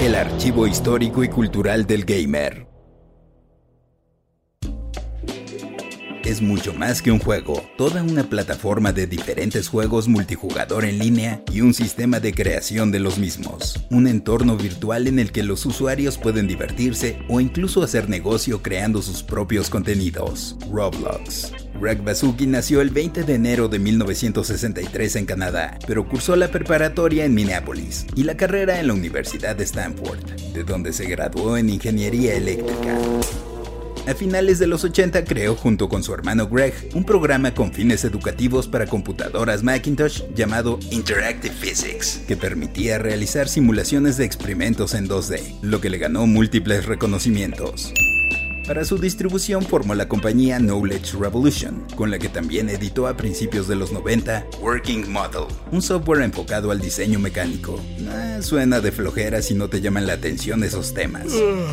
El archivo histórico y cultural del gamer. Es mucho más que un juego, toda una plataforma de diferentes juegos multijugador en línea y un sistema de creación de los mismos. Un entorno virtual en el que los usuarios pueden divertirse o incluso hacer negocio creando sus propios contenidos. Roblox. Greg Basuki nació el 20 de enero de 1963 en Canadá, pero cursó la preparatoria en Minneapolis y la carrera en la Universidad de Stanford, de donde se graduó en ingeniería eléctrica. A finales de los 80 creó junto con su hermano Greg un programa con fines educativos para computadoras Macintosh llamado Interactive Physics, que permitía realizar simulaciones de experimentos en 2D, lo que le ganó múltiples reconocimientos. Para su distribución formó la compañía Knowledge Revolution, con la que también editó a principios de los 90 Working Model, un software enfocado al diseño mecánico. Ah, suena de flojera si no te llaman la atención esos temas,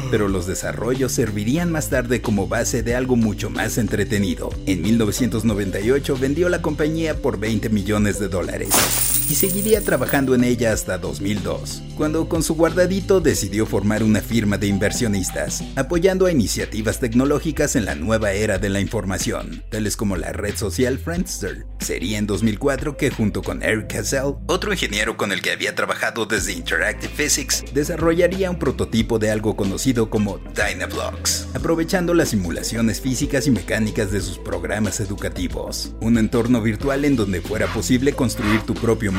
pero los desarrollos servirían más tarde como base de algo mucho más entretenido. En 1998 vendió la compañía por 20 millones de dólares y seguiría trabajando en ella hasta 2002, cuando con su guardadito decidió formar una firma de inversionistas, apoyando a iniciativas tecnológicas en la nueva era de la información, tales como la red social Friendster. Sería en 2004 que junto con Eric Cassell, otro ingeniero con el que había trabajado desde Interactive Physics, desarrollaría un prototipo de algo conocido como Dynablocks, aprovechando las simulaciones físicas y mecánicas de sus programas educativos, un entorno virtual en donde fuera posible construir tu propio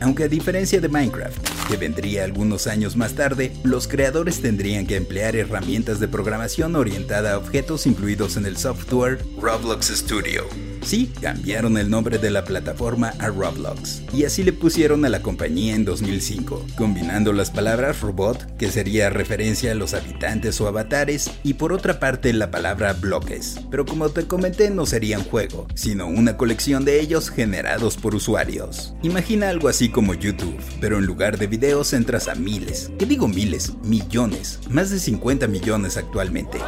aunque a diferencia de Minecraft, que vendría algunos años más tarde, los creadores tendrían que emplear herramientas de programación orientada a objetos incluidos en el software Roblox Studio. Sí, cambiaron el nombre de la plataforma a Roblox, y así le pusieron a la compañía en 2005, combinando las palabras robot, que sería referencia a los habitantes o avatares, y por otra parte la palabra bloques. Pero como te comenté, no sería un juego, sino una colección de ellos generados por usuarios. Imagina algo así como YouTube, pero en lugar de videos entras a miles, ¿qué digo miles? Millones, más de 50 millones actualmente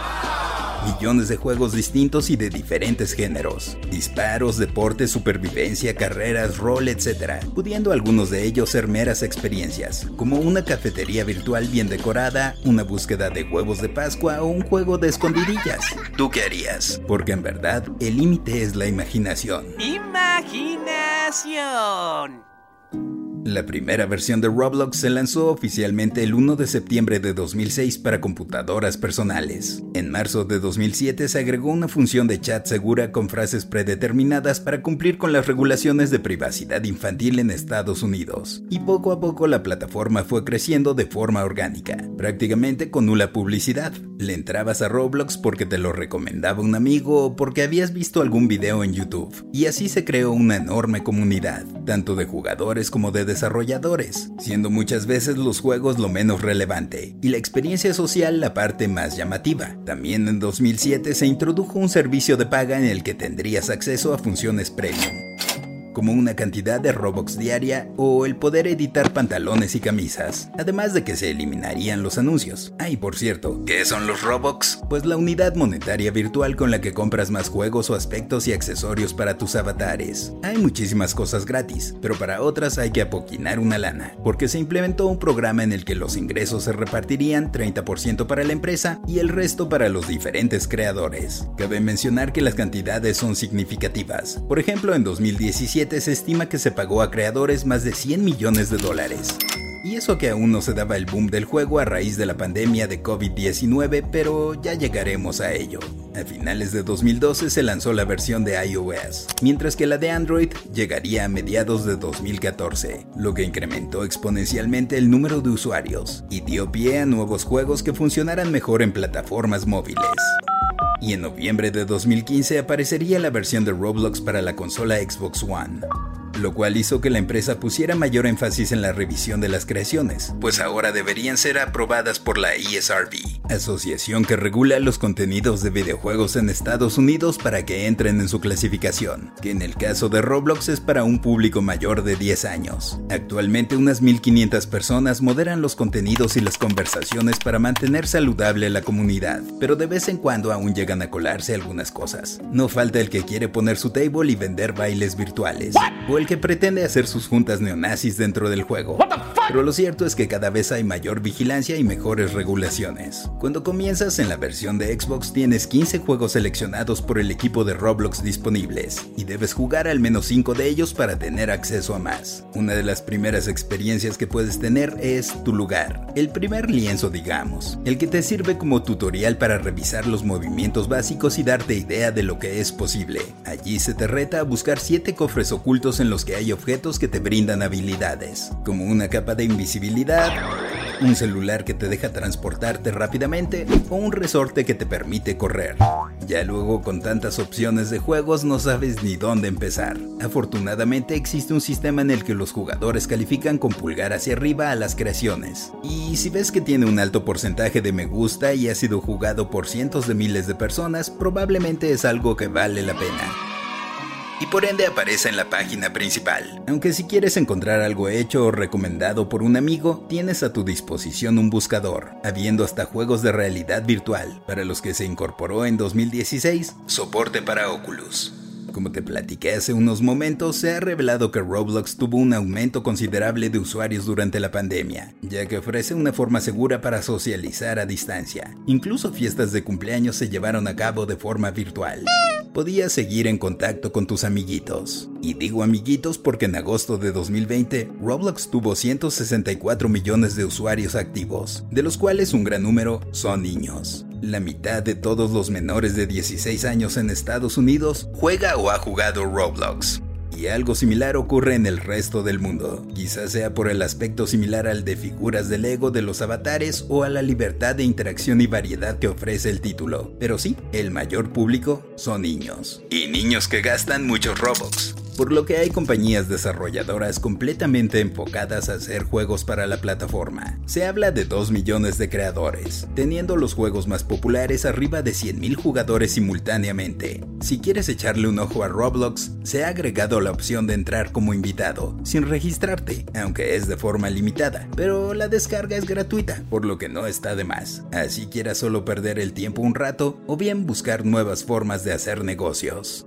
millones de juegos distintos y de diferentes géneros. Disparos, deportes, supervivencia, carreras, rol, etc. Pudiendo algunos de ellos ser meras experiencias, como una cafetería virtual bien decorada, una búsqueda de huevos de Pascua o un juego de escondidillas. ¿Tú qué harías? Porque en verdad, el límite es la imaginación. Imaginación. La primera versión de Roblox se lanzó oficialmente el 1 de septiembre de 2006 para computadoras personales. En marzo de 2007 se agregó una función de chat segura con frases predeterminadas para cumplir con las regulaciones de privacidad infantil en Estados Unidos. Y poco a poco la plataforma fue creciendo de forma orgánica, prácticamente con nula publicidad. Le entrabas a Roblox porque te lo recomendaba un amigo o porque habías visto algún video en YouTube. Y así se creó una enorme comunidad, tanto de jugadores como de desarrolladores, siendo muchas veces los juegos lo menos relevante y la experiencia social la parte más llamativa. También en 2007 se introdujo un servicio de paga en el que tendrías acceso a funciones premium como una cantidad de Robux diaria o el poder editar pantalones y camisas, además de que se eliminarían los anuncios. Ah, y por cierto, ¿qué son los Robux? Pues la unidad monetaria virtual con la que compras más juegos o aspectos y accesorios para tus avatares. Hay muchísimas cosas gratis, pero para otras hay que apoquinar una lana, porque se implementó un programa en el que los ingresos se repartirían 30% para la empresa y el resto para los diferentes creadores. Cabe mencionar que las cantidades son significativas. Por ejemplo, en 2017 se estima que se pagó a creadores más de 100 millones de dólares. Y eso que aún no se daba el boom del juego a raíz de la pandemia de COVID-19, pero ya llegaremos a ello. A finales de 2012 se lanzó la versión de iOS, mientras que la de Android llegaría a mediados de 2014, lo que incrementó exponencialmente el número de usuarios y dio pie a nuevos juegos que funcionaran mejor en plataformas móviles y en noviembre de 2015 aparecería la versión de Roblox para la consola Xbox One lo cual hizo que la empresa pusiera mayor énfasis en la revisión de las creaciones, pues ahora deberían ser aprobadas por la ESRB, asociación que regula los contenidos de videojuegos en Estados Unidos para que entren en su clasificación, que en el caso de Roblox es para un público mayor de 10 años. Actualmente unas 1500 personas moderan los contenidos y las conversaciones para mantener saludable la comunidad, pero de vez en cuando aún llegan a colarse algunas cosas. No falta el que quiere poner su table y vender bailes virtuales, pretende hacer sus juntas neonazis dentro del juego. Pero lo cierto es que cada vez hay mayor vigilancia y mejores regulaciones. Cuando comienzas en la versión de Xbox tienes 15 juegos seleccionados por el equipo de Roblox disponibles, y debes jugar al menos 5 de ellos para tener acceso a más. Una de las primeras experiencias que puedes tener es tu lugar, el primer lienzo digamos, el que te sirve como tutorial para revisar los movimientos básicos y darte idea de lo que es posible. Allí se te reta a buscar 7 cofres ocultos en los que hay objetos que te brindan habilidades, como una capa de invisibilidad, un celular que te deja transportarte rápidamente o un resorte que te permite correr. Ya luego con tantas opciones de juegos no sabes ni dónde empezar. Afortunadamente existe un sistema en el que los jugadores califican con pulgar hacia arriba a las creaciones. Y si ves que tiene un alto porcentaje de me gusta y ha sido jugado por cientos de miles de personas, probablemente es algo que vale la pena y por ende aparece en la página principal. Aunque si quieres encontrar algo hecho o recomendado por un amigo, tienes a tu disposición un buscador, habiendo hasta juegos de realidad virtual, para los que se incorporó en 2016 soporte para Oculus. Como te platiqué hace unos momentos, se ha revelado que Roblox tuvo un aumento considerable de usuarios durante la pandemia, ya que ofrece una forma segura para socializar a distancia. Incluso fiestas de cumpleaños se llevaron a cabo de forma virtual podías seguir en contacto con tus amiguitos. Y digo amiguitos porque en agosto de 2020 Roblox tuvo 164 millones de usuarios activos, de los cuales un gran número son niños. La mitad de todos los menores de 16 años en Estados Unidos juega o ha jugado Roblox. Y algo similar ocurre en el resto del mundo. Quizás sea por el aspecto similar al de figuras de Lego de los avatares o a la libertad de interacción y variedad que ofrece el título. Pero sí, el mayor público son niños. Y niños que gastan muchos Robux por lo que hay compañías desarrolladoras completamente enfocadas a hacer juegos para la plataforma. Se habla de 2 millones de creadores, teniendo los juegos más populares arriba de 100.000 jugadores simultáneamente. Si quieres echarle un ojo a Roblox, se ha agregado la opción de entrar como invitado, sin registrarte, aunque es de forma limitada, pero la descarga es gratuita, por lo que no está de más. Así quieras solo perder el tiempo un rato o bien buscar nuevas formas de hacer negocios.